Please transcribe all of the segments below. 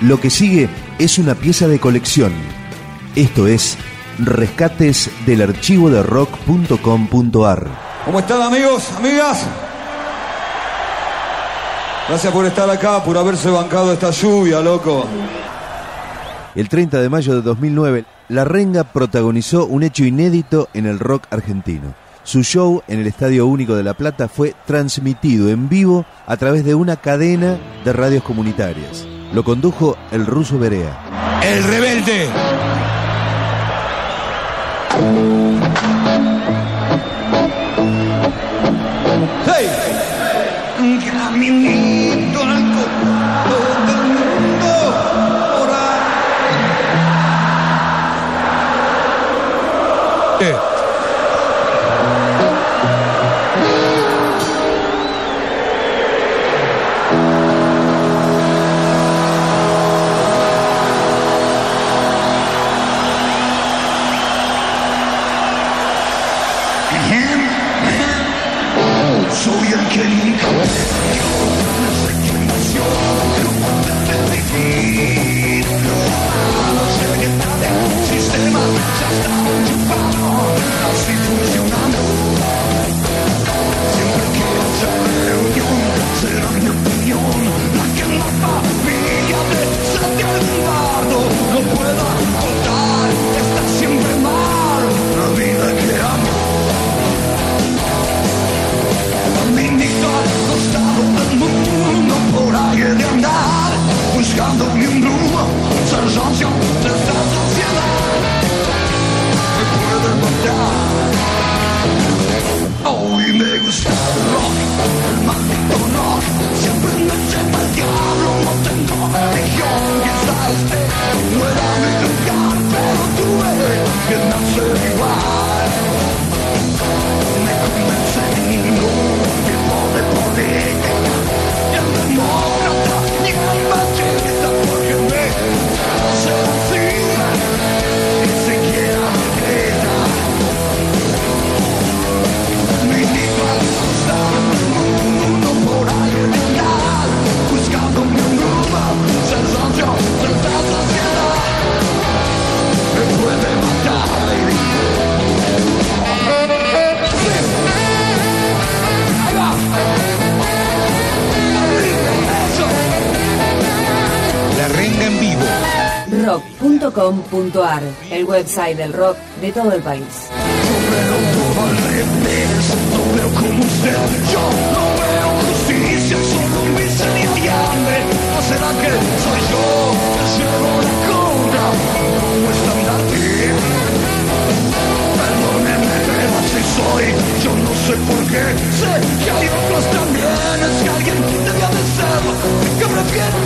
Lo que sigue es una pieza de colección. Esto es Rescates del archivo de rock.com.ar. ¿Cómo están amigos, amigas? Gracias por estar acá, por haberse bancado esta lluvia, loco. El 30 de mayo de 2009, La Renga protagonizó un hecho inédito en el rock argentino. Su show en el Estadio Único de La Plata fue transmitido en vivo a través de una cadena de radios comunitarias. Lo condujo el ruso Berea. El rebelde. ¡Hey! rock.com.ar, el website del rock de todo el país. yo no sé por qué, sé que hay otros también, es que alguien debía de serlo, que prefiero.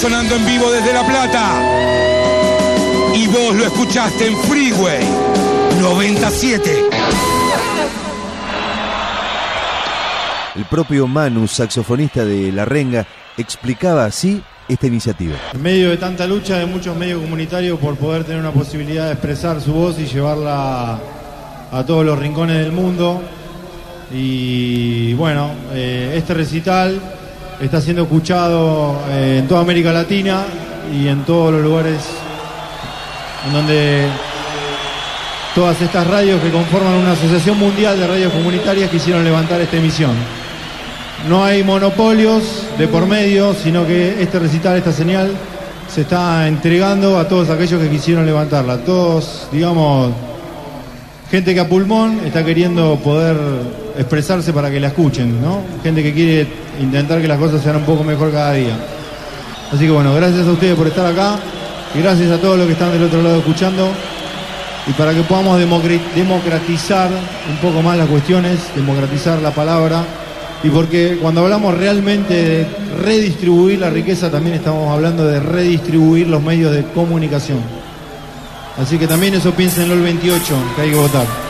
Sonando en vivo desde La Plata. Y vos lo escuchaste en Freeway 97. El propio Manu, saxofonista de La Renga, explicaba así esta iniciativa. En medio de tanta lucha de muchos medios comunitarios por poder tener una posibilidad de expresar su voz y llevarla a todos los rincones del mundo. Y bueno, eh, este recital está siendo escuchado eh, en toda América Latina y en todos los lugares en donde todas estas radios que conforman una asociación mundial de radios comunitarias quisieron levantar esta emisión. No hay monopolios de por medio, sino que este recital, esta señal, se está entregando a todos aquellos que quisieron levantarla. Todos, digamos, gente que a pulmón está queriendo poder expresarse para que la escuchen, ¿no? Gente que quiere intentar que las cosas sean un poco mejor cada día. Así que bueno, gracias a ustedes por estar acá y gracias a todos los que están del otro lado escuchando. Y para que podamos democratizar un poco más las cuestiones, democratizar la palabra, y porque cuando hablamos realmente de redistribuir la riqueza, también estamos hablando de redistribuir los medios de comunicación. Así que también eso piénsenlo el 28, que hay que votar.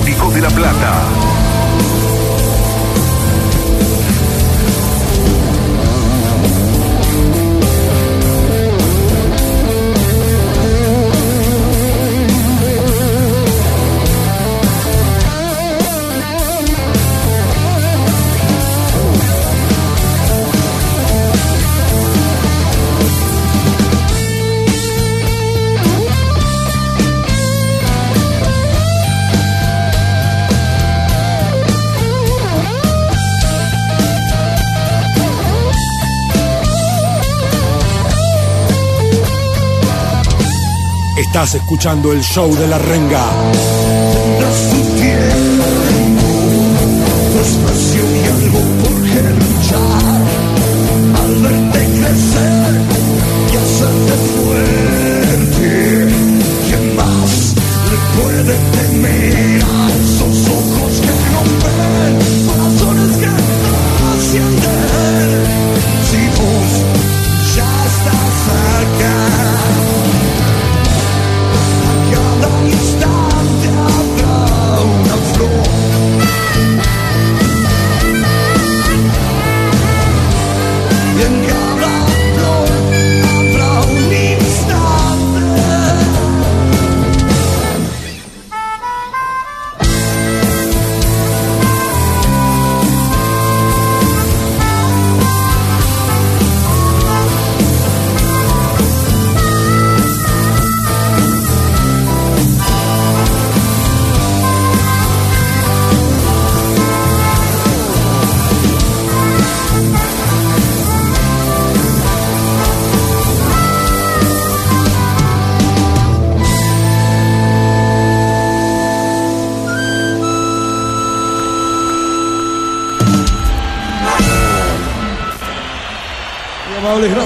Único de La Plata. Estás escuchando el show de la renga. tendrás tu tiempo, tu espacio y algo por qué luchar. Al verte crecer y hacerte fuerte, ¿quién más le puede temer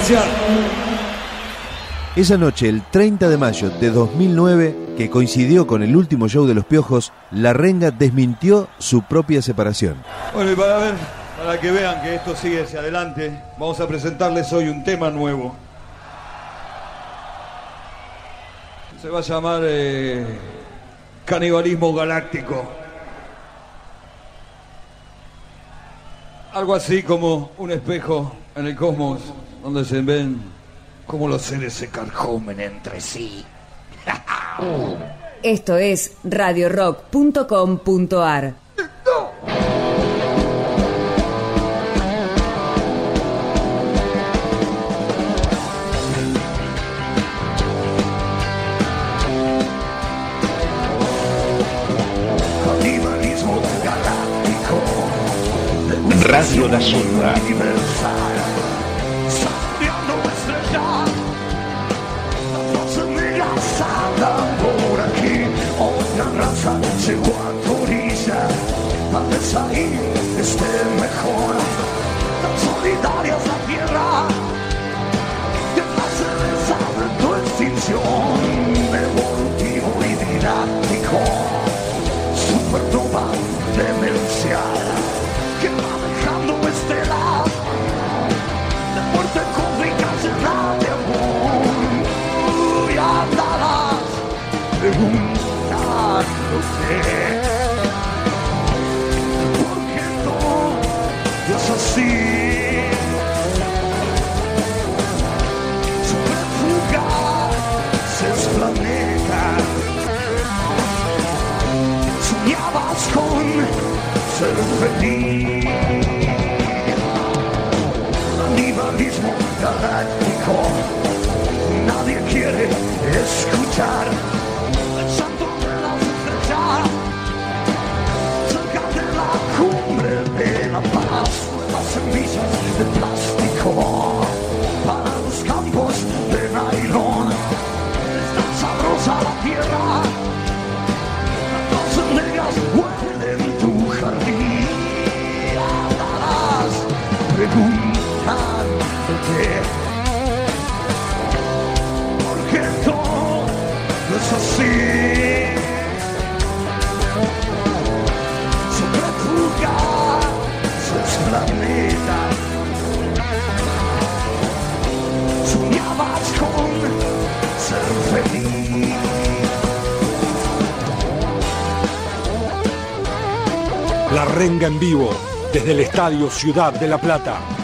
gracias. Esa noche, el 30 de mayo de 2009, que coincidió con el último show de Los Piojos, La Renga desmintió su propia separación. Bueno, y para ver, para que vean que esto sigue hacia adelante, vamos a presentarles hoy un tema nuevo. Se va a llamar eh, Canibalismo Galáctico. Algo así como un espejo en el cosmos donde se ven cómo los seres se carcomen entre sí. Esto es radiorock.com.ar. Radio da Ciudad. Ser feliz. Canibalismo galáctico, nadie quiere escuchar. Santo de las estrellas, cerca de la cumbre de la paz, las semillas de plástico La Renga en vivo, desde el Estadio Ciudad de La Plata.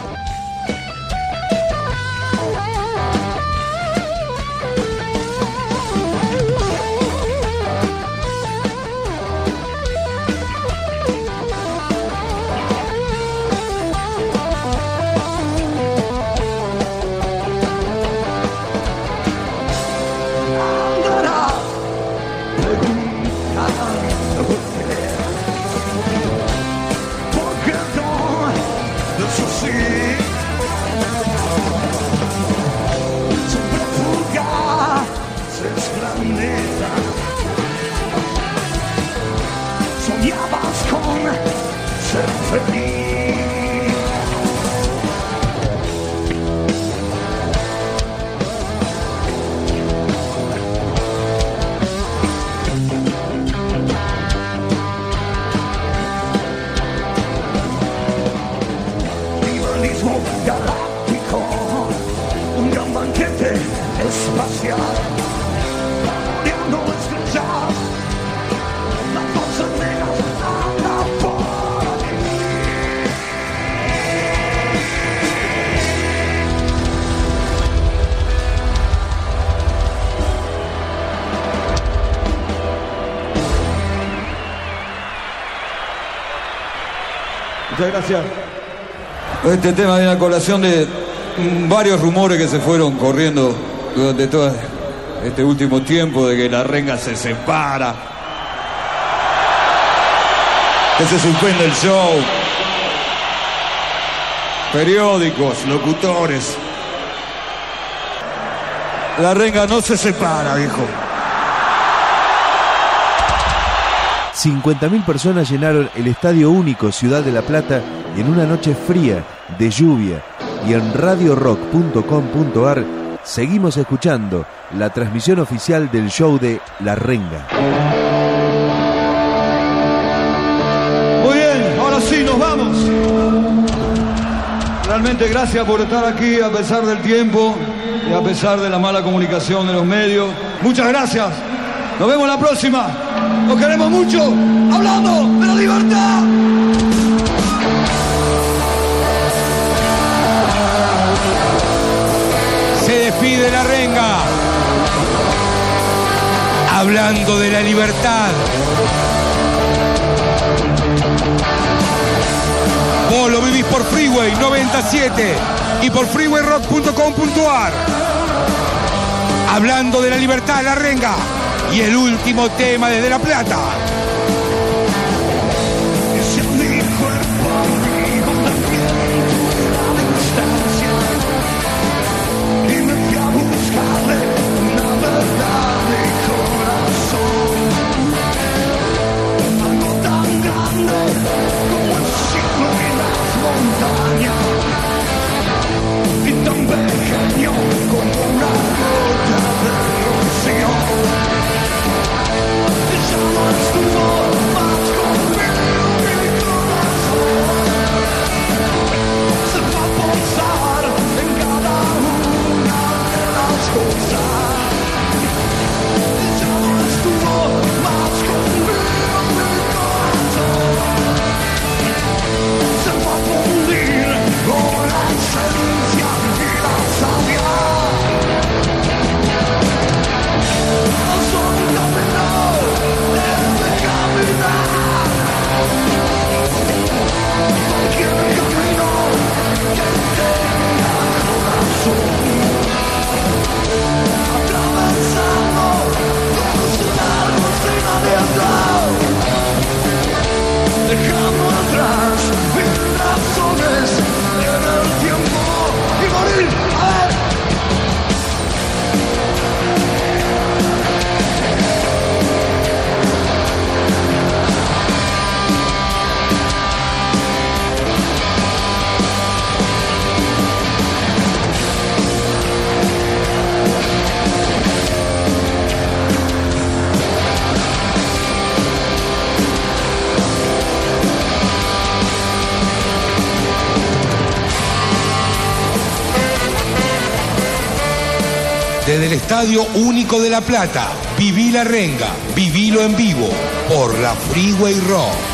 Ser Muchas gracias. Este tema viene a colación de varios rumores que se fueron corriendo durante todo este último tiempo de que la renga se separa, que se suspende el show, periódicos, locutores. La renga no se separa, viejo. 50.000 personas llenaron el Estadio Único Ciudad de La Plata en una noche fría, de lluvia, y en radiorock.com.ar seguimos escuchando la transmisión oficial del show de La Renga. Muy bien, ahora sí, nos vamos. Realmente gracias por estar aquí a pesar del tiempo y a pesar de la mala comunicación de los medios. Muchas gracias. Nos vemos la próxima. Nos queremos mucho. Hablando de la libertad. Se despide la renga. Hablando de la libertad. Vos lo vivís por Freeway 97 y por freewayrock.com.ar. Hablando de la libertad, la renga. Y el último tema desde La Plata. Estadio Único de La Plata, viví la renga, vivilo en vivo, por la Freeway Rock.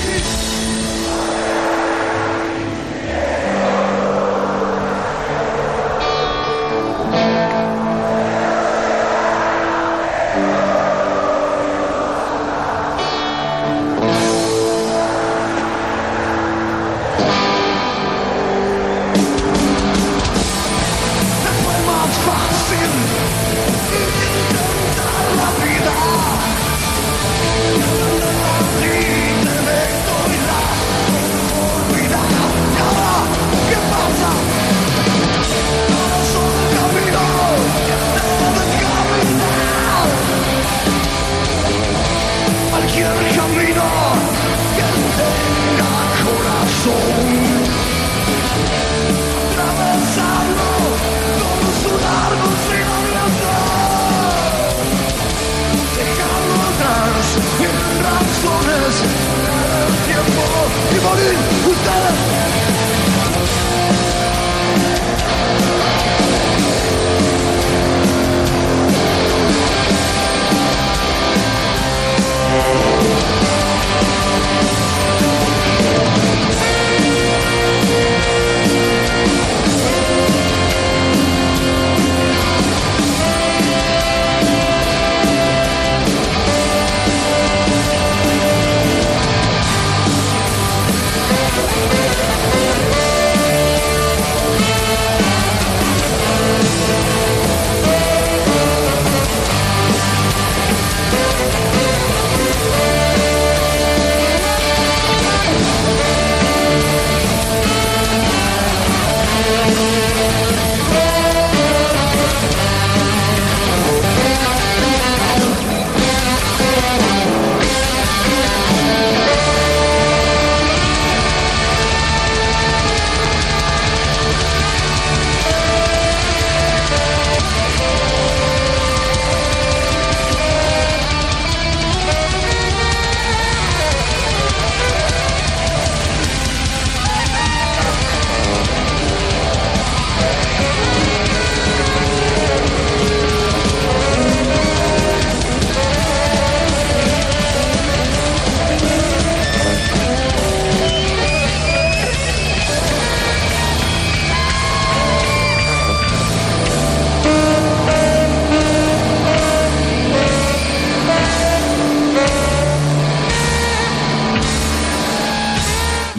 peace. divino que tenga corazón. Atravesarlo con su largo sin abrazar. Dejarlo atrás en razones del tiempo y morir ustedes.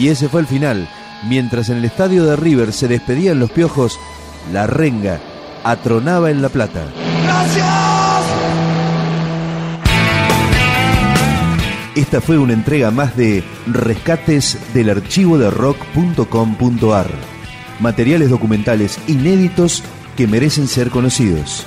Y ese fue el final. Mientras en el estadio de River se despedían los piojos, la renga atronaba en La Plata. Gracias. Esta fue una entrega más de Rescates del archivo de rock.com.ar. Materiales documentales inéditos que merecen ser conocidos.